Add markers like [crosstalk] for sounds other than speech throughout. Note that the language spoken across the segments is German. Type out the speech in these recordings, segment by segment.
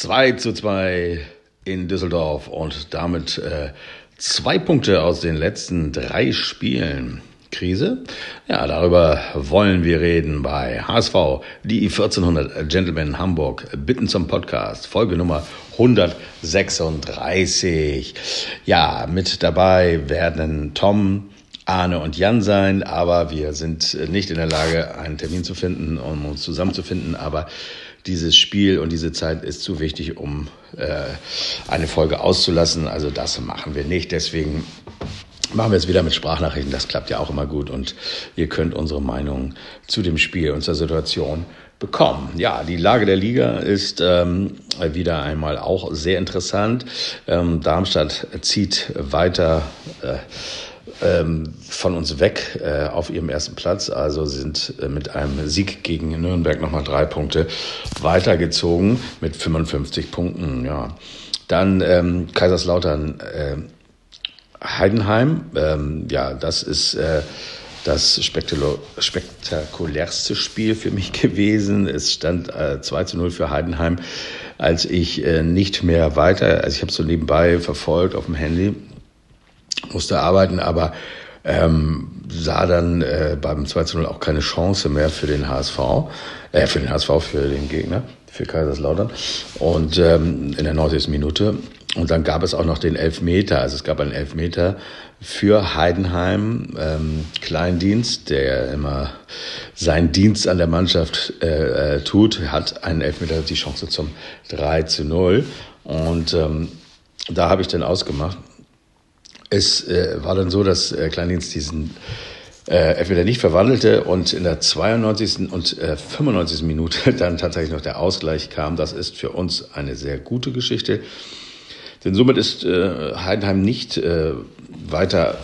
2 zu 2 in Düsseldorf und damit äh, zwei Punkte aus den letzten drei Spielen. Krise? Ja, darüber wollen wir reden bei HSV, die 1400 Gentlemen Hamburg bitten zum Podcast, Folge Nummer 136. Ja, mit dabei werden Tom, Arne und Jan sein, aber wir sind nicht in der Lage, einen Termin zu finden, um uns zusammenzufinden, aber dieses Spiel und diese Zeit ist zu wichtig, um äh, eine Folge auszulassen. Also das machen wir nicht. Deswegen machen wir es wieder mit Sprachnachrichten. Das klappt ja auch immer gut. Und ihr könnt unsere Meinung zu dem Spiel und zur Situation bekommen. Ja, die Lage der Liga ist ähm, wieder einmal auch sehr interessant. Ähm, Darmstadt zieht weiter. Äh, ähm, von uns weg äh, auf ihrem ersten Platz. Also sind äh, mit einem Sieg gegen Nürnberg nochmal drei Punkte weitergezogen mit 55 Punkten. Ja. Dann ähm, Kaiserslautern äh, Heidenheim. Ähm, ja, das ist äh, das spektakulärste Spiel für mich [laughs] gewesen. Es stand äh, 2 zu 0 für Heidenheim, als ich äh, nicht mehr weiter, also ich habe so nebenbei verfolgt auf dem Handy, musste arbeiten, aber ähm, sah dann äh, beim 2 zu 0 auch keine Chance mehr für den HSV, äh, für den HSV, für den Gegner, für Kaiserslautern. Und ähm, in der 90. Minute. Und dann gab es auch noch den Elfmeter. Also es gab einen Elfmeter für Heidenheim, ähm, Kleindienst, der immer seinen Dienst an der Mannschaft äh, äh, tut, hat einen Elfmeter die Chance zum 3 zu 0. Und ähm, da habe ich dann ausgemacht, es äh, war dann so, dass äh, Kleindienst diesen äh, entweder nicht verwandelte und in der 92. und äh, 95. Minute [laughs] dann tatsächlich noch der Ausgleich kam. Das ist für uns eine sehr gute Geschichte. Denn somit ist äh, Heidenheim nicht äh, weiter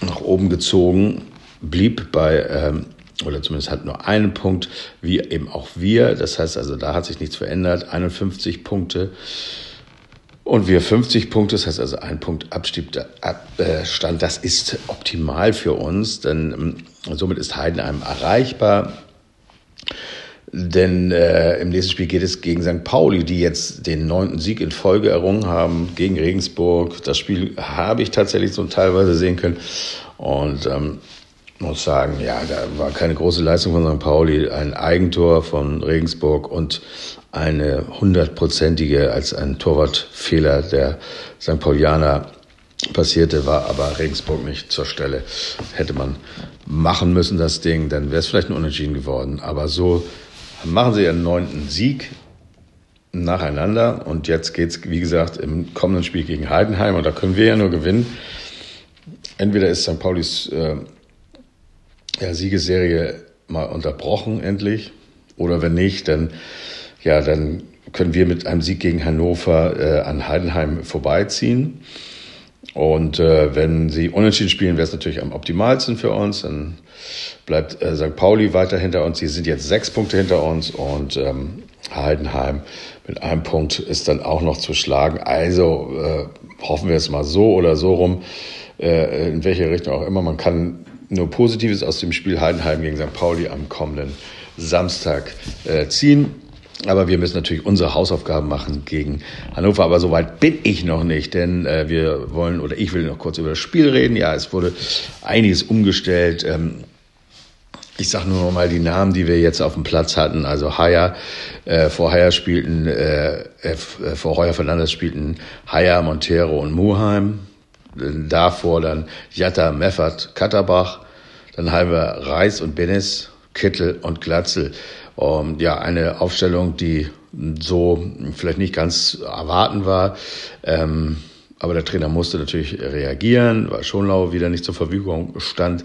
nach oben gezogen, blieb bei, ähm, oder zumindest hat nur einen Punkt, wie eben auch wir. Das heißt also, da hat sich nichts verändert. 51 Punkte. Und wir 50 Punkte, das heißt also ein Punkt Abstand, das ist optimal für uns, denn ähm, somit ist Heidenheim erreichbar. Denn äh, im nächsten Spiel geht es gegen St. Pauli, die jetzt den neunten Sieg in Folge errungen haben gegen Regensburg. Das Spiel habe ich tatsächlich so teilweise sehen können. Und ähm, muss sagen, ja, da war keine große Leistung von St. Pauli. Ein Eigentor von Regensburg und eine hundertprozentige als ein Torwartfehler der St. Paulianer passierte, war aber Regensburg nicht zur Stelle. Hätte man machen müssen, das Ding, dann wäre es vielleicht ein Unentschieden geworden. Aber so machen sie ihren neunten Sieg nacheinander und jetzt geht's wie gesagt, im kommenden Spiel gegen Heidenheim und da können wir ja nur gewinnen. Entweder ist St. Paulis äh, ja, Siegesserie mal unterbrochen endlich oder wenn nicht, dann ja, dann können wir mit einem Sieg gegen Hannover äh, an Heidenheim vorbeiziehen. Und äh, wenn sie unentschieden spielen, wäre es natürlich am optimalsten für uns. Dann bleibt äh, St. Pauli weiter hinter uns. Sie sind jetzt sechs Punkte hinter uns und ähm, Heidenheim mit einem Punkt ist dann auch noch zu schlagen. Also äh, hoffen wir es mal so oder so rum, äh, in welche Richtung auch immer. Man kann nur Positives aus dem Spiel Heidenheim gegen St. Pauli am kommenden Samstag äh, ziehen. Aber wir müssen natürlich unsere Hausaufgaben machen gegen Hannover. Aber soweit bin ich noch nicht, denn äh, wir wollen oder ich will noch kurz über das Spiel reden. Ja, es wurde einiges umgestellt. Ähm, ich sage nur noch mal die Namen, die wir jetzt auf dem Platz hatten. Also Haya, äh, vor Haya spielten, äh, äh, vor Heuer Fernandes spielten Haya, Montero und Muheim. Davor dann Jatta, Meffert, Katterbach. Dann haben wir Reis und Benes, Kittel und Glatzel. Um, ja, eine Aufstellung, die so vielleicht nicht ganz erwarten war. Ähm, aber der Trainer musste natürlich reagieren, weil Schonlau wieder nicht zur Verfügung stand,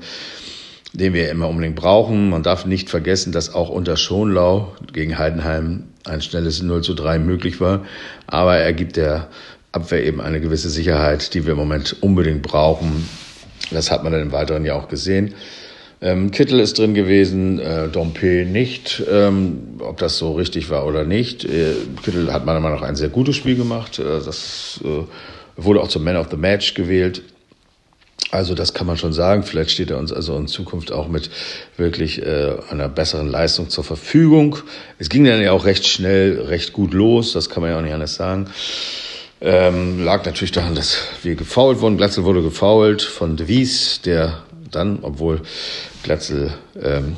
den wir immer unbedingt brauchen. Man darf nicht vergessen, dass auch unter Schonlau gegen Heidenheim ein schnelles 0 zu 3 möglich war. Aber er gibt der Abwehr eben eine gewisse Sicherheit, die wir im Moment unbedingt brauchen. Das hat man dann im Weiteren ja auch gesehen. Ähm, Kittel ist drin gewesen, äh, Dompe nicht. Ähm, ob das so richtig war oder nicht. Äh, Kittel hat meiner Meinung nach ein sehr gutes Spiel gemacht. Äh, das äh, wurde auch zum Man of the Match gewählt. Also das kann man schon sagen. Vielleicht steht er uns also in Zukunft auch mit wirklich äh, einer besseren Leistung zur Verfügung. Es ging dann ja auch recht schnell, recht gut los. Das kann man ja auch nicht anders sagen. Ähm, lag natürlich daran, dass wir gefault wurden. Glatzel wurde gefault von De Wies, der dann, obwohl Glatzel, ähm,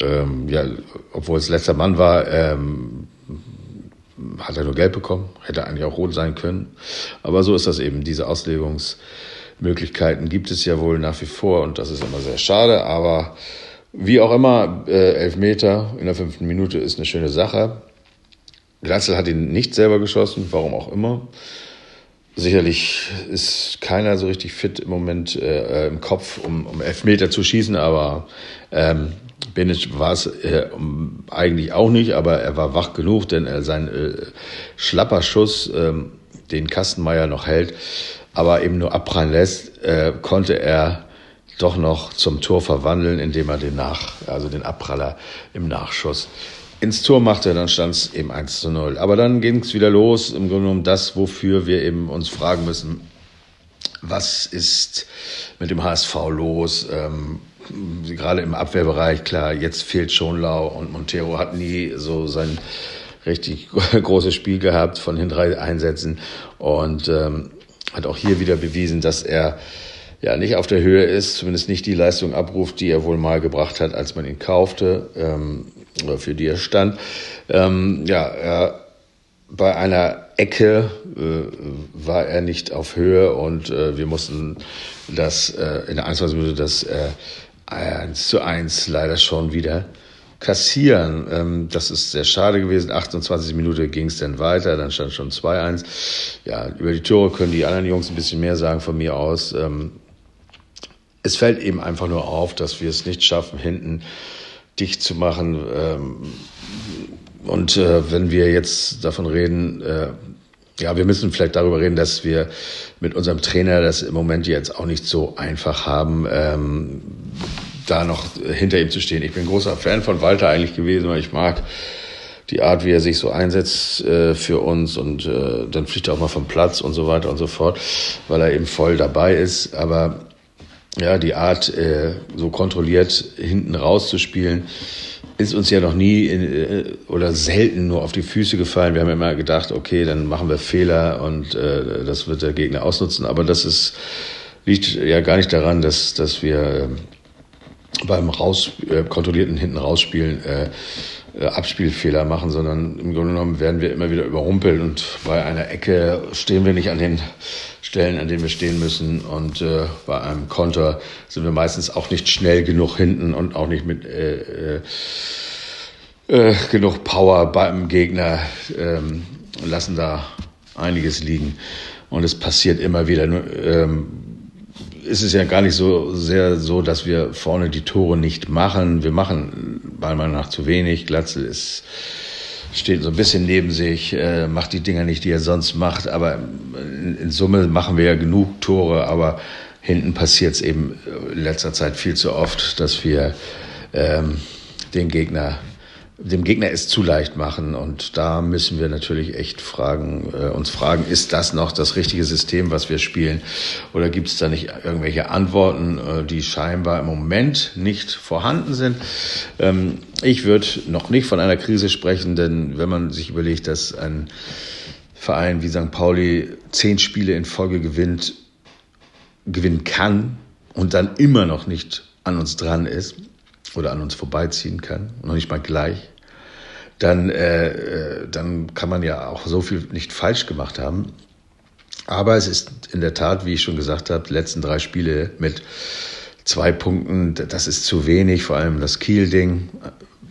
ähm, ja, obwohl es letzter Mann war, ähm, hat er nur Gelb bekommen. Hätte eigentlich auch rot sein können. Aber so ist das eben, diese Auslegungs- Möglichkeiten gibt es ja wohl nach wie vor und das ist immer sehr schade. Aber wie auch immer, äh, Elfmeter in der fünften Minute ist eine schöne Sache. Glatzel hat ihn nicht selber geschossen, warum auch immer. Sicherlich ist keiner so richtig fit im Moment äh, im Kopf, um, um Elfmeter zu schießen, aber ähm, Benic war es äh, eigentlich auch nicht, aber er war wach genug, denn er sein äh, schlapper Schuss, äh, den Kastenmeier noch hält, aber eben nur abprallen lässt, äh, konnte er doch noch zum Tor verwandeln, indem er den Nach, also den Abpraller im Nachschuss ins Tor machte, dann stand es eben 1 zu 0. Aber dann ging es wieder los, im Grunde genommen das, wofür wir eben uns fragen müssen, was ist mit dem HSV los? Ähm, gerade im Abwehrbereich, klar, jetzt fehlt Schonlau und Montero hat nie so sein richtig [laughs] großes Spiel gehabt von den drei Einsätzen. Und ähm, hat auch hier wieder bewiesen, dass er ja nicht auf der Höhe ist, zumindest nicht die Leistung abruft, die er wohl mal gebracht hat, als man ihn kaufte ähm, für die er stand. Ähm, ja, er, bei einer Ecke äh, war er nicht auf Höhe und äh, wir mussten das äh, in der 21 Minute das äh, 1 zu 1 leider schon wieder kassieren. Ähm, das ist sehr schade gewesen. 28 Minuten ging es dann weiter, dann stand schon 2-1. Ja, über die Tore können die anderen Jungs ein bisschen mehr sagen von mir aus. Ähm, es fällt eben einfach nur auf, dass wir es nicht schaffen, hinten dicht zu machen. Ähm, und äh, wenn wir jetzt davon reden, äh, ja, wir müssen vielleicht darüber reden, dass wir mit unserem Trainer das im Moment jetzt auch nicht so einfach haben. Ähm, da noch hinter ihm zu stehen. Ich bin großer Fan von Walter eigentlich gewesen, weil ich mag die Art, wie er sich so einsetzt äh, für uns und äh, dann fliegt er auch mal vom Platz und so weiter und so fort, weil er eben voll dabei ist. Aber ja, die Art, äh, so kontrolliert hinten rauszuspielen, ist uns ja noch nie in, äh, oder selten nur auf die Füße gefallen. Wir haben immer gedacht, okay, dann machen wir Fehler und äh, das wird der Gegner ausnutzen. Aber das ist, liegt ja gar nicht daran, dass, dass wir beim raus, äh, kontrollierten hinten rausspielen äh, äh, Abspielfehler machen, sondern im Grunde genommen werden wir immer wieder überrumpelt und bei einer Ecke stehen wir nicht an den Stellen, an denen wir stehen müssen und äh, bei einem Konter sind wir meistens auch nicht schnell genug hinten und auch nicht mit äh, äh, äh genug Power beim Gegner, ähm, lassen da einiges liegen und es passiert immer wieder. Ähm, ist es ja gar nicht so sehr so, dass wir vorne die Tore nicht machen. Wir machen meiner Meinung nach zu wenig. Glatzel ist, steht so ein bisschen neben sich, äh, macht die Dinger nicht, die er sonst macht. Aber in, in Summe machen wir ja genug Tore. Aber hinten passiert es eben in letzter Zeit viel zu oft, dass wir ähm, den Gegner dem Gegner es zu leicht machen. Und da müssen wir natürlich echt fragen, äh, uns fragen, ist das noch das richtige System, was wir spielen? Oder gibt es da nicht irgendwelche Antworten, äh, die scheinbar im Moment nicht vorhanden sind? Ähm, ich würde noch nicht von einer Krise sprechen, denn wenn man sich überlegt, dass ein Verein wie St. Pauli zehn Spiele in Folge gewinnt, gewinnen kann und dann immer noch nicht an uns dran ist, oder an uns vorbeiziehen kann, noch nicht mal gleich, dann, äh, äh, dann kann man ja auch so viel nicht falsch gemacht haben. Aber es ist in der Tat, wie ich schon gesagt habe, die letzten drei Spiele mit zwei Punkten, das ist zu wenig, vor allem das Kiel-Ding.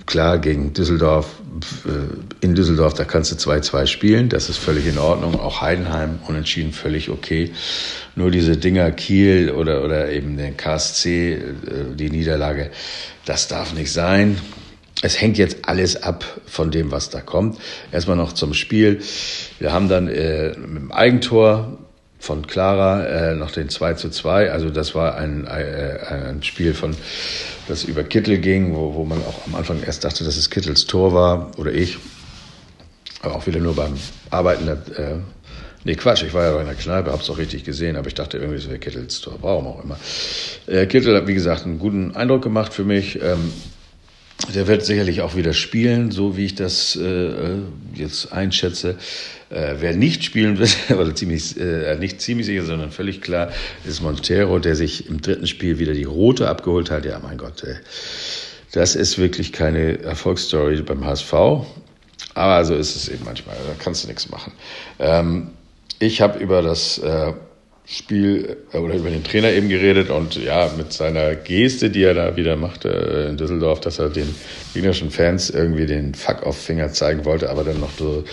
Klar, gegen Düsseldorf, äh, in Düsseldorf, da kannst du 2-2 spielen, das ist völlig in Ordnung. Auch Heidenheim unentschieden völlig okay. Nur diese Dinger Kiel oder, oder eben den KSC, äh, die Niederlage, das darf nicht sein es hängt jetzt alles ab von dem, was da kommt. Erstmal noch zum Spiel. Wir haben dann äh, mit dem Eigentor von Clara äh, noch den 2 zu 2. Also das war ein, äh, ein Spiel von das über Kittel ging, wo, wo man auch am Anfang erst dachte, dass es Kittels Tor war oder ich. Aber auch wieder nur beim Arbeiten äh, Nee, Quatsch, ich war ja doch in der Kneipe, hab's auch richtig gesehen, aber ich dachte irgendwie, es wäre Kittels Tor, warum auch immer. Äh, Kittel hat, wie gesagt, einen guten Eindruck gemacht für mich. Ähm, der wird sicherlich auch wieder spielen, so wie ich das äh, jetzt einschätze. Äh, wer nicht spielen wird, [laughs] oder ziemlich, äh, nicht ziemlich sicher, sondern völlig klar, ist Montero, der sich im dritten Spiel wieder die rote abgeholt hat. Ja, mein Gott, äh, das ist wirklich keine Erfolgsstory beim HSV. Aber so ist es eben manchmal, da kannst du nichts machen. Ähm, ich habe über das äh, Spiel äh, oder über den Trainer eben geredet und ja, mit seiner Geste, die er da wieder machte äh, in Düsseldorf, dass er den gegnerischen Fans irgendwie den Fuck-off-Finger zeigen wollte, aber dann noch so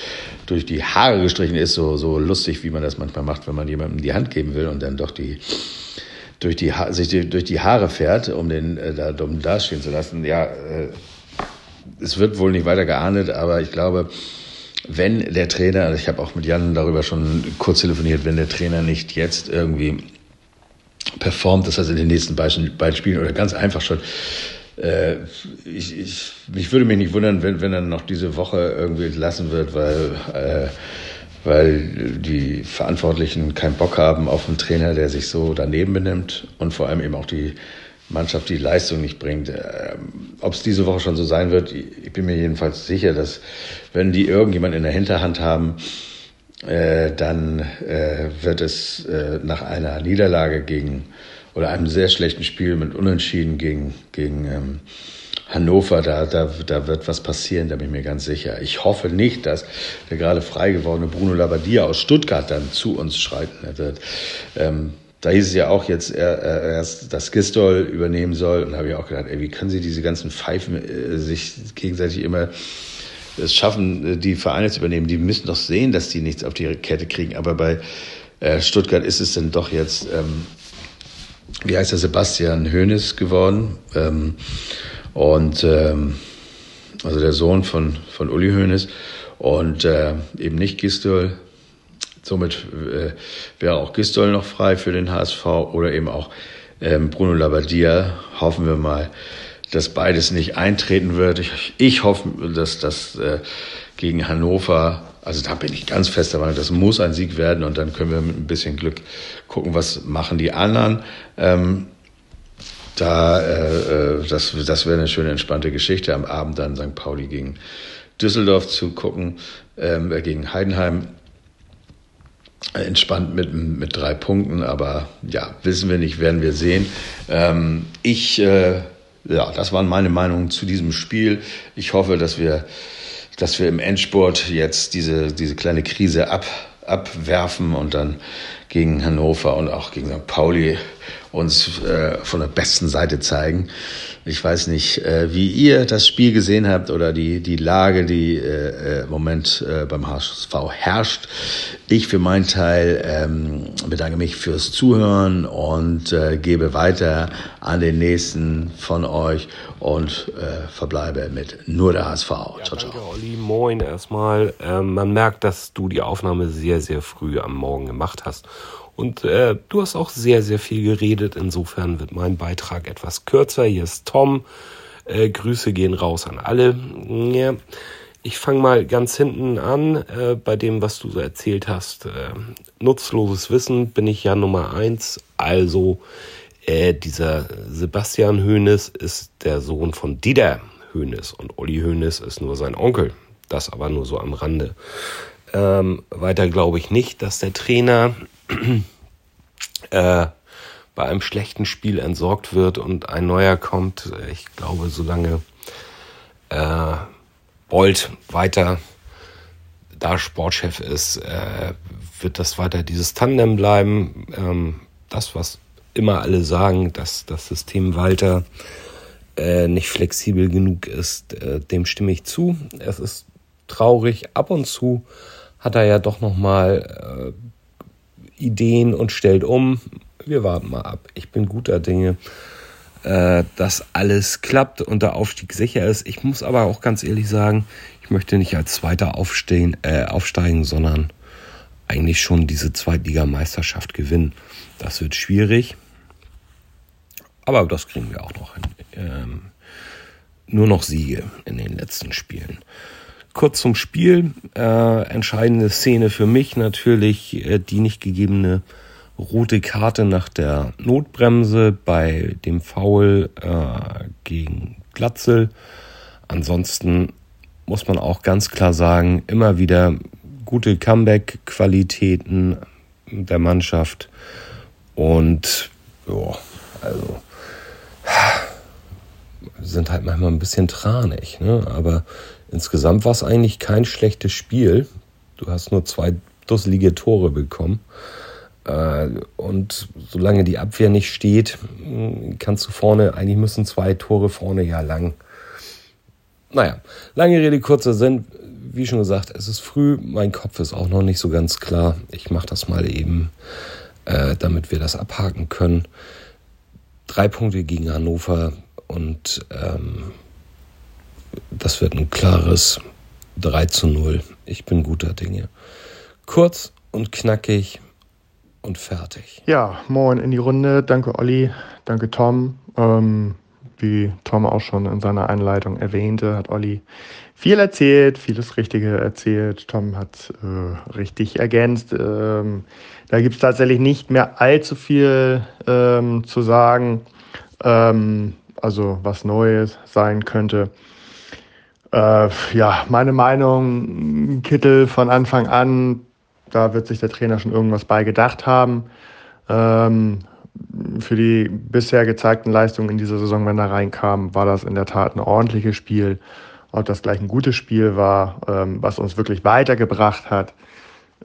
durch die Haare gestrichen ist, so, so lustig, wie man das manchmal macht, wenn man jemandem die Hand geben will und dann doch die durch die, sich die, durch die Haare fährt, um den äh, da dumm dastehen zu lassen. Ja, äh, es wird wohl nicht weiter geahndet, aber ich glaube, wenn der Trainer, also ich habe auch mit Jan darüber schon kurz telefoniert, wenn der Trainer nicht jetzt irgendwie performt, das heißt in den nächsten beiden, Spielen oder ganz einfach schon, äh, ich, ich, ich würde mich nicht wundern, wenn, wenn er noch diese Woche irgendwie entlassen wird, weil, äh, weil die Verantwortlichen keinen Bock haben auf einen Trainer, der sich so daneben benimmt und vor allem eben auch die Mannschaft die Leistung nicht bringt. Ähm, Ob es diese Woche schon so sein wird, ich bin mir jedenfalls sicher, dass wenn die irgendjemand in der Hinterhand haben, äh, dann äh, wird es äh, nach einer Niederlage gegen oder einem sehr schlechten Spiel mit Unentschieden gegen, gegen ähm, Hannover, da, da, da wird was passieren, da bin ich mir ganz sicher. Ich hoffe nicht, dass der gerade frei gewordene Bruno Labbadia aus Stuttgart dann zu uns schreiten wird. Ähm, da hieß es ja auch jetzt erst, dass Gistol übernehmen soll. Und da habe ich auch gedacht, ey, wie können sie diese ganzen Pfeifen äh, sich gegenseitig immer es schaffen, äh, die Vereine zu übernehmen? Die müssen doch sehen, dass die nichts auf die Kette kriegen. Aber bei äh, Stuttgart ist es dann doch jetzt, ähm, wie heißt der, Sebastian Hoeneß geworden. Ähm, und ähm, also der Sohn von, von Uli Hoeneß und äh, eben nicht Gistol. Somit äh, wäre auch Gistol noch frei für den HSV oder eben auch ähm, Bruno Labbadia. Hoffen wir mal, dass beides nicht eintreten wird. Ich, ich hoffe, dass das äh, gegen Hannover, also da bin ich ganz fest dabei, das muss ein Sieg werden und dann können wir mit ein bisschen Glück gucken, was machen die anderen. Ähm, da, äh, äh das, das wäre eine schöne entspannte Geschichte am Abend dann St. Pauli gegen Düsseldorf zu gucken, ähm, äh, gegen Heidenheim entspannt mit, mit drei Punkten, aber ja, wissen wir nicht, werden wir sehen. Ähm, ich, äh, ja, das waren meine Meinungen zu diesem Spiel. Ich hoffe, dass wir, dass wir im Endsport jetzt diese, diese kleine Krise ab, abwerfen und dann gegen Hannover und auch gegen St. Pauli uns äh, von der besten Seite zeigen. Ich weiß nicht, äh, wie ihr das Spiel gesehen habt oder die, die Lage, die äh, im Moment äh, beim HSV herrscht. Ich für meinen Teil ähm, bedanke mich fürs Zuhören und äh, gebe weiter an den nächsten von euch und äh, verbleibe mit nur der HSV. Ja, ciao, ciao. Danke, Olli. Moin erstmal. Ähm, man merkt, dass du die Aufnahme sehr, sehr früh am Morgen gemacht hast. Und äh, du hast auch sehr, sehr viel geredet. Insofern wird mein Beitrag etwas kürzer. Hier ist Tom. Äh, Grüße gehen raus an alle. Ja, ich fange mal ganz hinten an äh, bei dem, was du so erzählt hast. Äh, nutzloses Wissen bin ich ja Nummer eins. Also äh, dieser Sebastian Hoeneß ist der Sohn von Dieter Hoeneß und Olli Hoeneß ist nur sein Onkel. Das aber nur so am Rande. Ähm, weiter glaube ich nicht, dass der Trainer [clears throat] äh, bei einem schlechten Spiel entsorgt wird und ein neuer kommt. Ich glaube, solange äh, Bolt weiter da Sportchef ist, äh, wird das weiter dieses Tandem bleiben. Ähm, das, was immer alle sagen, dass das System Walter äh, nicht flexibel genug ist, äh, dem stimme ich zu. Es ist traurig. Ab und zu hat er ja doch noch mal äh, Ideen und stellt um. Wir warten mal ab. Ich bin guter Dinge, äh, dass alles klappt und der Aufstieg sicher ist. Ich muss aber auch ganz ehrlich sagen, ich möchte nicht als Zweiter aufstehen, äh, aufsteigen, sondern eigentlich schon diese Zweitligameisterschaft gewinnen. Das wird schwierig, aber das kriegen wir auch noch hin. Ähm, nur noch Siege in den letzten Spielen. Kurz zum Spiel. Äh, entscheidende Szene für mich natürlich äh, die nicht gegebene rote Karte nach der Notbremse bei dem Foul äh, gegen Glatzel. Ansonsten muss man auch ganz klar sagen, immer wieder gute Comeback-Qualitäten der Mannschaft. Und ja, also sind halt manchmal ein bisschen tranig. Ne? Aber insgesamt war es eigentlich kein schlechtes Spiel. Du hast nur zwei dusselige Tore bekommen. Äh, und solange die Abwehr nicht steht, kannst du vorne, eigentlich müssen zwei Tore vorne ja lang. Naja, lange Rede, kurzer Sinn. Wie schon gesagt, es ist früh, mein Kopf ist auch noch nicht so ganz klar. Ich mache das mal eben, äh, damit wir das abhaken können. Drei Punkte gegen Hannover und ähm, das wird ein klares 3 zu 0. Ich bin guter Dinge. Kurz und knackig und fertig. Ja, moin in die Runde. Danke Olli, danke Tom. Ähm, wie Tom auch schon in seiner Einleitung erwähnte, hat Olli viel erzählt, vieles Richtige erzählt. Tom hat äh, richtig ergänzt. Ähm, da gibt es tatsächlich nicht mehr allzu viel ähm, zu sagen, ähm, also was Neues sein könnte. Äh, ja, meine Meinung, Kittel von Anfang an, da wird sich der Trainer schon irgendwas bei gedacht haben. Ähm, für die bisher gezeigten Leistungen in dieser Saison, wenn er reinkam, war das in der Tat ein ordentliches Spiel. Ob das gleich ein gutes Spiel war, ähm, was uns wirklich weitergebracht hat,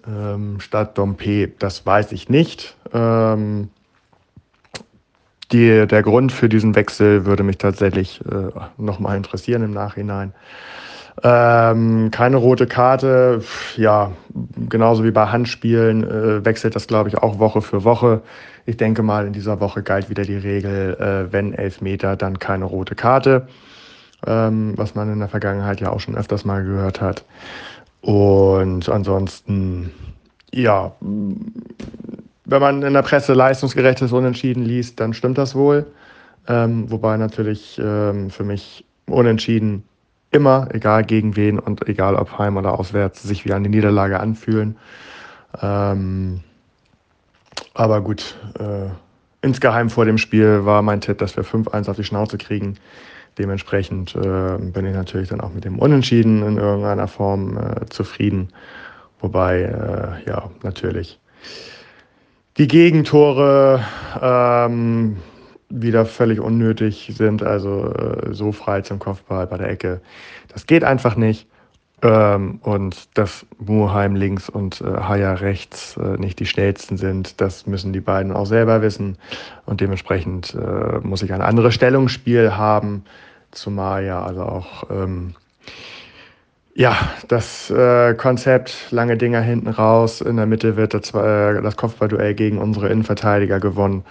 ähm, statt Dompe, das weiß ich nicht. Ähm, die, der Grund für diesen Wechsel würde mich tatsächlich äh, nochmal interessieren im Nachhinein. Ähm, keine rote Karte, ja, genauso wie bei Handspielen äh, wechselt das, glaube ich, auch Woche für Woche. Ich denke mal, in dieser Woche galt wieder die Regel, äh, wenn Elfmeter, dann keine rote Karte, ähm, was man in der Vergangenheit ja auch schon öfters mal gehört hat. Und ansonsten, ja, wenn man in der Presse leistungsgerechtes Unentschieden liest, dann stimmt das wohl. Ähm, wobei natürlich ähm, für mich Unentschieden immer, egal gegen wen und egal ob heim oder auswärts, sich wie eine Niederlage anfühlen. Ähm, aber gut, äh, insgeheim vor dem Spiel war mein Tipp, dass wir 5-1 auf die Schnauze kriegen. Dementsprechend äh, bin ich natürlich dann auch mit dem Unentschieden in irgendeiner Form äh, zufrieden. Wobei, äh, ja, natürlich die Gegentore ähm, wieder völlig unnötig sind, also äh, so frei zum Kopfball bei der Ecke. Das geht einfach nicht. Ähm, und dass Muheim links und äh, Haya rechts äh, nicht die schnellsten sind, das müssen die beiden auch selber wissen. Und dementsprechend äh, muss ich ein anderes Stellungsspiel haben, zumal ja also auch ähm, ja, das äh, Konzept, lange Dinger hinten raus, in der Mitte wird das, äh, das Kopfballduell gegen unsere Innenverteidiger gewonnen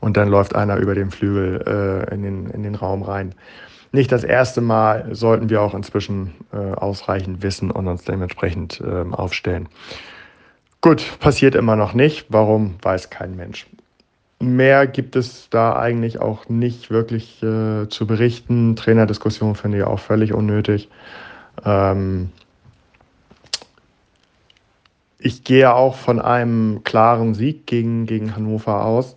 und dann läuft einer über den Flügel äh, in, den, in den Raum rein. Nicht das erste Mal, sollten wir auch inzwischen äh, ausreichend wissen und uns dementsprechend ähm, aufstellen. Gut, passiert immer noch nicht. Warum, weiß kein Mensch. Mehr gibt es da eigentlich auch nicht wirklich äh, zu berichten. Trainerdiskussion finde ich auch völlig unnötig. Ähm, ich gehe auch von einem klaren Sieg gegen, gegen Hannover aus.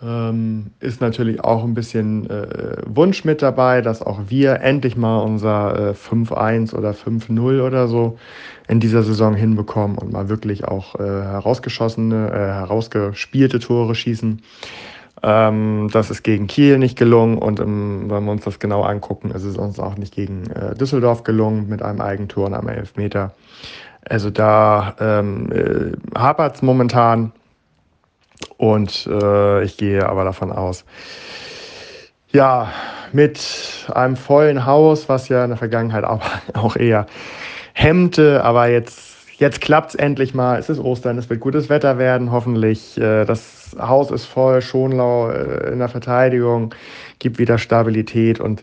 Ähm, ist natürlich auch ein bisschen äh, Wunsch mit dabei, dass auch wir endlich mal unser äh, 5-1 oder 5-0 oder so in dieser Saison hinbekommen und mal wirklich auch äh, herausgeschossene, äh, herausgespielte Tore schießen. Ähm, das ist gegen Kiel nicht gelungen und ähm, wenn wir uns das genau angucken, ist es uns auch nicht gegen äh, Düsseldorf gelungen mit einem Eigentor und einem Elfmeter. Also da ähm, äh, hapert es momentan und äh, ich gehe aber davon aus, ja, mit einem vollen Haus, was ja in der Vergangenheit auch, [laughs] auch eher hemmte, aber jetzt, jetzt klappt es endlich mal. Es ist Ostern, es wird gutes Wetter werden, hoffentlich. Äh, das Haus ist voll, Schonlau äh, in der Verteidigung, gibt wieder Stabilität und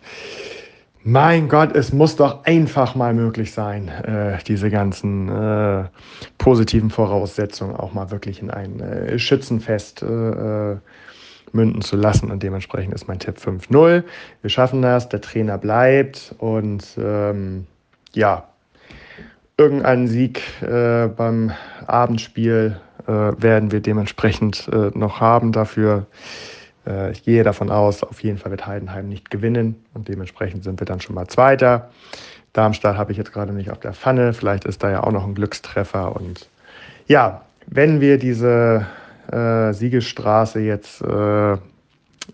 mein Gott, es muss doch einfach mal möglich sein, äh, diese ganzen äh, positiven Voraussetzungen auch mal wirklich in ein äh, Schützenfest äh, äh, münden zu lassen. Und dementsprechend ist mein Tipp 5-0. Wir schaffen das, der Trainer bleibt und ähm, ja, irgendeinen Sieg beim Abendspiel werden wir dementsprechend äh, noch haben. Dafür, äh, ich gehe davon aus, auf jeden Fall wird Heidenheim nicht gewinnen und dementsprechend sind wir dann schon mal Zweiter. Darmstadt habe ich jetzt gerade nicht auf der Pfanne, vielleicht ist da ja auch noch ein Glückstreffer. Und ja, wenn wir diese äh, Siegesstraße jetzt äh,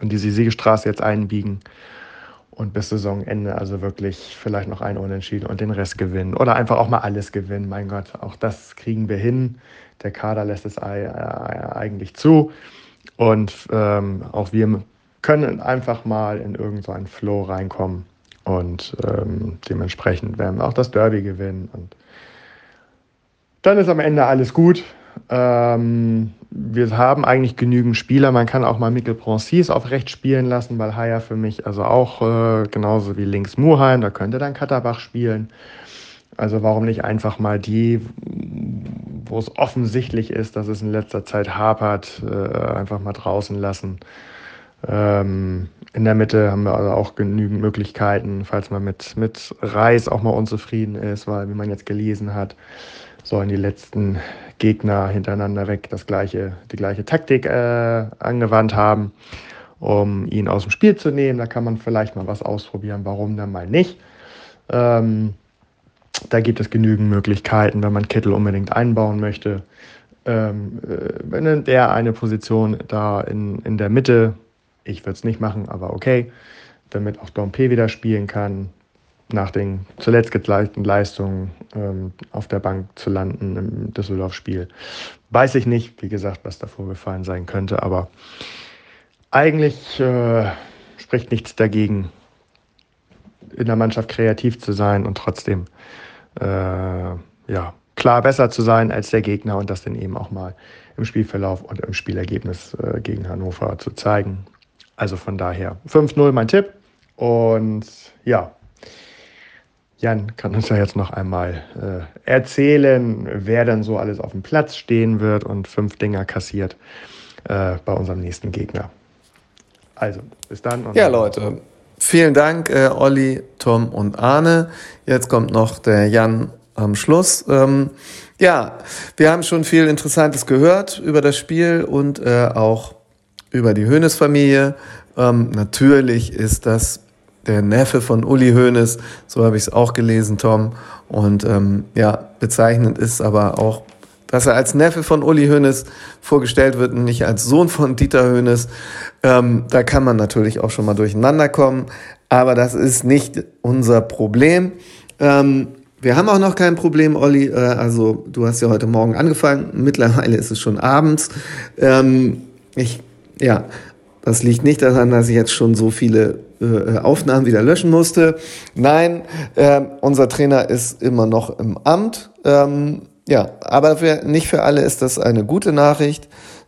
diese Siegesstraße jetzt einbiegen, und bis Saisonende also wirklich vielleicht noch ein Unentschieden und den Rest gewinnen oder einfach auch mal alles gewinnen. Mein Gott, auch das kriegen wir hin. Der Kader lässt es eigentlich zu und ähm, auch wir können einfach mal in irgendeinen so Flow reinkommen und ähm, dementsprechend werden wir auch das Derby gewinnen und dann ist am Ende alles gut. Ähm, wir haben eigentlich genügend Spieler. Man kann auch mal Mikkel Proncis auf rechts spielen lassen, weil Haya für mich also auch äh, genauso wie links Muheim, da könnte dann Katterbach spielen. Also warum nicht einfach mal die, wo es offensichtlich ist, dass es in letzter Zeit hapert, äh, einfach mal draußen lassen. Ähm, in der Mitte haben wir also auch genügend Möglichkeiten, falls man mit, mit Reis auch mal unzufrieden ist, weil, wie man jetzt gelesen hat, sollen die letzten Gegner hintereinander weg das gleiche, die gleiche Taktik äh, angewandt haben, um ihn aus dem Spiel zu nehmen. Da kann man vielleicht mal was ausprobieren, warum dann mal nicht. Ähm, da gibt es genügend Möglichkeiten, wenn man Kittel unbedingt einbauen möchte. Ähm, äh, wenn der eine Position da in, in der Mitte, ich würde es nicht machen, aber okay, damit auch Dompe wieder spielen kann, nach den zuletzt geleisteten Leistungen ähm, auf der Bank zu landen im Düsseldorf-Spiel. Weiß ich nicht, wie gesagt, was da vorgefallen sein könnte, aber eigentlich äh, spricht nichts dagegen, in der Mannschaft kreativ zu sein und trotzdem äh, ja, klar besser zu sein als der Gegner und das dann eben auch mal im Spielverlauf und im Spielergebnis äh, gegen Hannover zu zeigen. Also von daher 5-0 mein Tipp und ja, Jan kann uns ja jetzt noch einmal äh, erzählen, wer dann so alles auf dem Platz stehen wird und fünf Dinger kassiert äh, bei unserem nächsten Gegner. Also, bis dann. ja, Leute, vielen Dank, äh, Olli, Tom und Arne. Jetzt kommt noch der Jan am Schluss. Ähm, ja, wir haben schon viel Interessantes gehört über das Spiel und äh, auch über die Hönes-Familie. Ähm, natürlich ist das der Neffe von Uli Hoeneß, so habe ich es auch gelesen, Tom. Und ähm, ja, bezeichnend ist aber auch, dass er als Neffe von Uli Hoeneß vorgestellt wird und nicht als Sohn von Dieter Hoeneß. Ähm, da kann man natürlich auch schon mal durcheinander kommen, aber das ist nicht unser Problem. Ähm, wir haben auch noch kein Problem, Olli. Äh, also du hast ja heute Morgen angefangen. Mittlerweile ist es schon abends. Ähm, ich, ja, das liegt nicht daran, dass ich jetzt schon so viele äh, Aufnahmen wieder löschen musste. Nein, äh, unser Trainer ist immer noch im Amt. Ähm, ja, aber für, nicht für alle ist das eine gute Nachricht,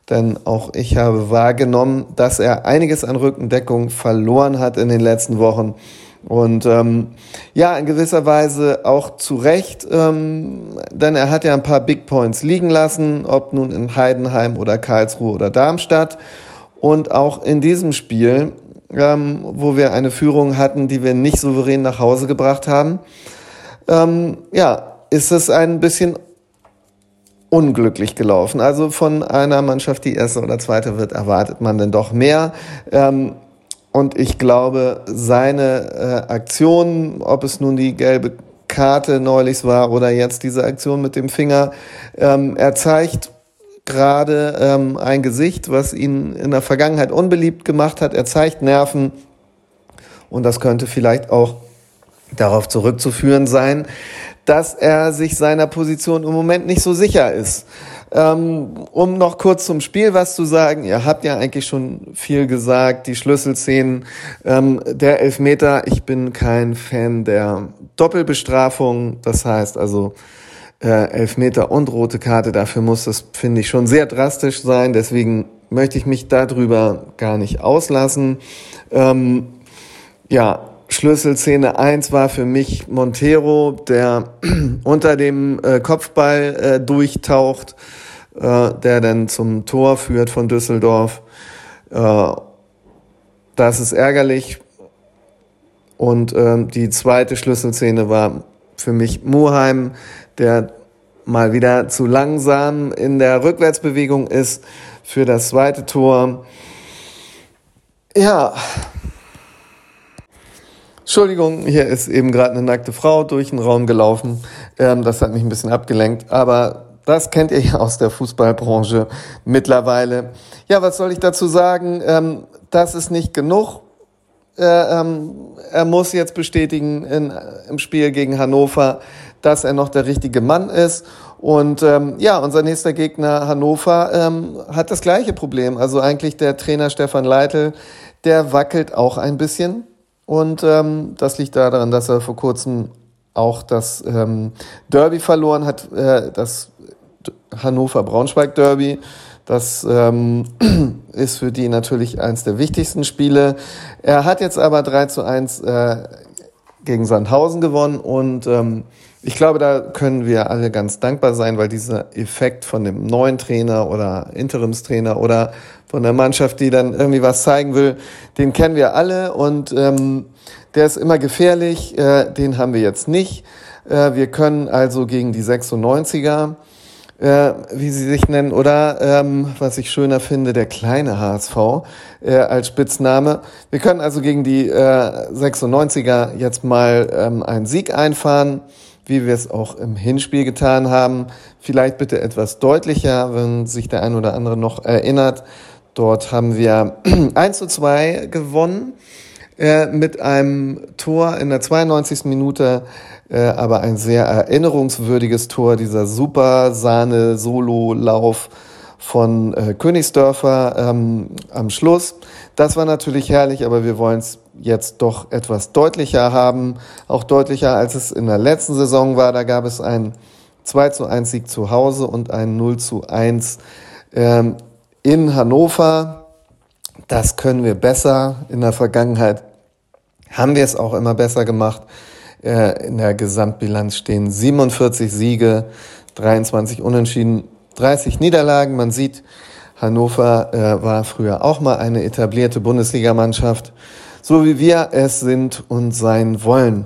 denn auch ich habe wahrgenommen, dass er einiges an Rückendeckung verloren hat in den letzten Wochen. Und ähm, ja, in gewisser Weise auch zu Recht, ähm, denn er hat ja ein paar Big Points liegen lassen, ob nun in Heidenheim oder Karlsruhe oder Darmstadt. Und auch in diesem Spiel ähm, wo wir eine Führung hatten, die wir nicht souverän nach Hause gebracht haben. Ähm, ja, ist es ein bisschen unglücklich gelaufen. Also von einer Mannschaft, die erste oder zweite wird, erwartet man denn doch mehr. Ähm, und ich glaube, seine äh, Aktion, ob es nun die gelbe Karte neulich war oder jetzt diese Aktion mit dem Finger, ähm, er zeigt gerade ähm, ein Gesicht, was ihn in der Vergangenheit unbeliebt gemacht hat. Er zeigt Nerven und das könnte vielleicht auch darauf zurückzuführen sein, dass er sich seiner Position im Moment nicht so sicher ist. Ähm, um noch kurz zum Spiel was zu sagen, ihr habt ja eigentlich schon viel gesagt, die Schlüsselszenen, ähm, der Elfmeter, ich bin kein Fan der Doppelbestrafung, das heißt also, äh, Elfmeter und rote Karte. Dafür muss das, finde ich, schon sehr drastisch sein. Deswegen möchte ich mich darüber gar nicht auslassen. Ähm, ja, Schlüsselszene 1 war für mich Montero, der [clears throat] unter dem äh, Kopfball äh, durchtaucht, äh, der dann zum Tor führt von Düsseldorf. Äh, das ist ärgerlich. Und ähm, die zweite Schlüsselszene war für mich Muheim, der mal wieder zu langsam in der Rückwärtsbewegung ist für das zweite Tor. Ja. Entschuldigung, hier ist eben gerade eine nackte Frau durch den Raum gelaufen. Ähm, das hat mich ein bisschen abgelenkt, aber das kennt ihr ja aus der Fußballbranche mittlerweile. Ja, was soll ich dazu sagen? Ähm, das ist nicht genug. Äh, ähm, er muss jetzt bestätigen im Spiel gegen Hannover, dass er noch der richtige Mann ist. Und ähm, ja, unser nächster Gegner Hannover ähm, hat das gleiche Problem. Also eigentlich der Trainer Stefan Leitl, der wackelt auch ein bisschen. Und ähm, das liegt daran, dass er vor kurzem auch das ähm, Derby verloren hat, äh, das Hannover-Braunschweig-Derby. Das ähm, [clears throat] ist für die natürlich eines der wichtigsten Spiele. Er hat jetzt aber 3 zu 1 äh, gegen Sandhausen gewonnen und ähm, ich glaube, da können wir alle ganz dankbar sein, weil dieser Effekt von dem neuen Trainer oder Interimstrainer oder von der Mannschaft, die dann irgendwie was zeigen will, den kennen wir alle und ähm, der ist immer gefährlich, äh, den haben wir jetzt nicht. Äh, wir können also gegen die 96er äh, wie sie sich nennen, oder ähm, was ich schöner finde, der kleine HSV äh, als Spitzname. Wir können also gegen die äh, 96er jetzt mal ähm, einen Sieg einfahren, wie wir es auch im Hinspiel getan haben. Vielleicht bitte etwas deutlicher, wenn sich der ein oder andere noch erinnert. Dort haben wir [clears throat] 1 zu 2 gewonnen äh, mit einem Tor in der 92. Minute äh, aber ein sehr erinnerungswürdiges Tor, dieser super Sahne-Solo-Lauf von äh, Königsdörfer ähm, am Schluss. Das war natürlich herrlich, aber wir wollen es jetzt doch etwas deutlicher haben, auch deutlicher als es in der letzten Saison war. Da gab es einen 2 zu 1 Sieg zu Hause und einen 0 zu 1 ähm, in Hannover. Das können wir besser. In der Vergangenheit haben wir es auch immer besser gemacht. Äh, in der Gesamtbilanz stehen 47 Siege, 23 Unentschieden, 30 Niederlagen. Man sieht, Hannover äh, war früher auch mal eine etablierte Bundesligamannschaft, so wie wir es sind und sein wollen.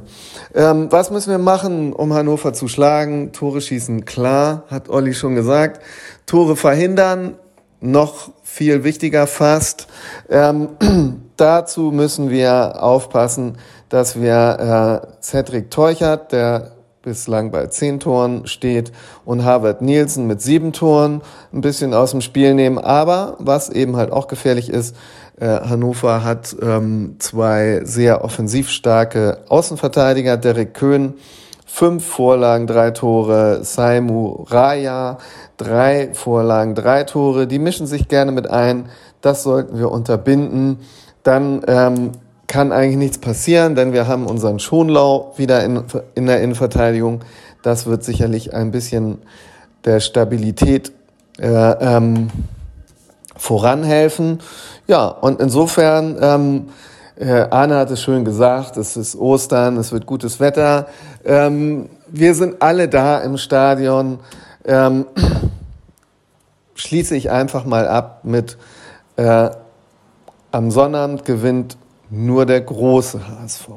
Ähm, was müssen wir machen, um Hannover zu schlagen? Tore schießen, klar, hat Olli schon gesagt. Tore verhindern, noch viel wichtiger fast. Ähm, [clears throat] dazu müssen wir aufpassen, dass wir äh, Cedric Teuchert, der bislang bei zehn Toren steht, und Harvard Nielsen mit sieben Toren ein bisschen aus dem Spiel nehmen. Aber was eben halt auch gefährlich ist, äh, Hannover hat ähm, zwei sehr offensiv starke Außenverteidiger, Derek Köhn, fünf Vorlagen, drei Tore, Saimu Raya, drei Vorlagen, drei Tore, die mischen sich gerne mit ein. Das sollten wir unterbinden. Dann ähm, kann eigentlich nichts passieren, denn wir haben unseren Schonlau wieder in, in der Innenverteidigung. Das wird sicherlich ein bisschen der Stabilität äh, ähm, voranhelfen. Ja, und insofern, ähm, äh, Arne hat es schön gesagt, es ist Ostern, es wird gutes Wetter. Ähm, wir sind alle da im Stadion. Ähm, schließe ich einfach mal ab mit äh, am Sonnabend gewinnt nur der große HSV.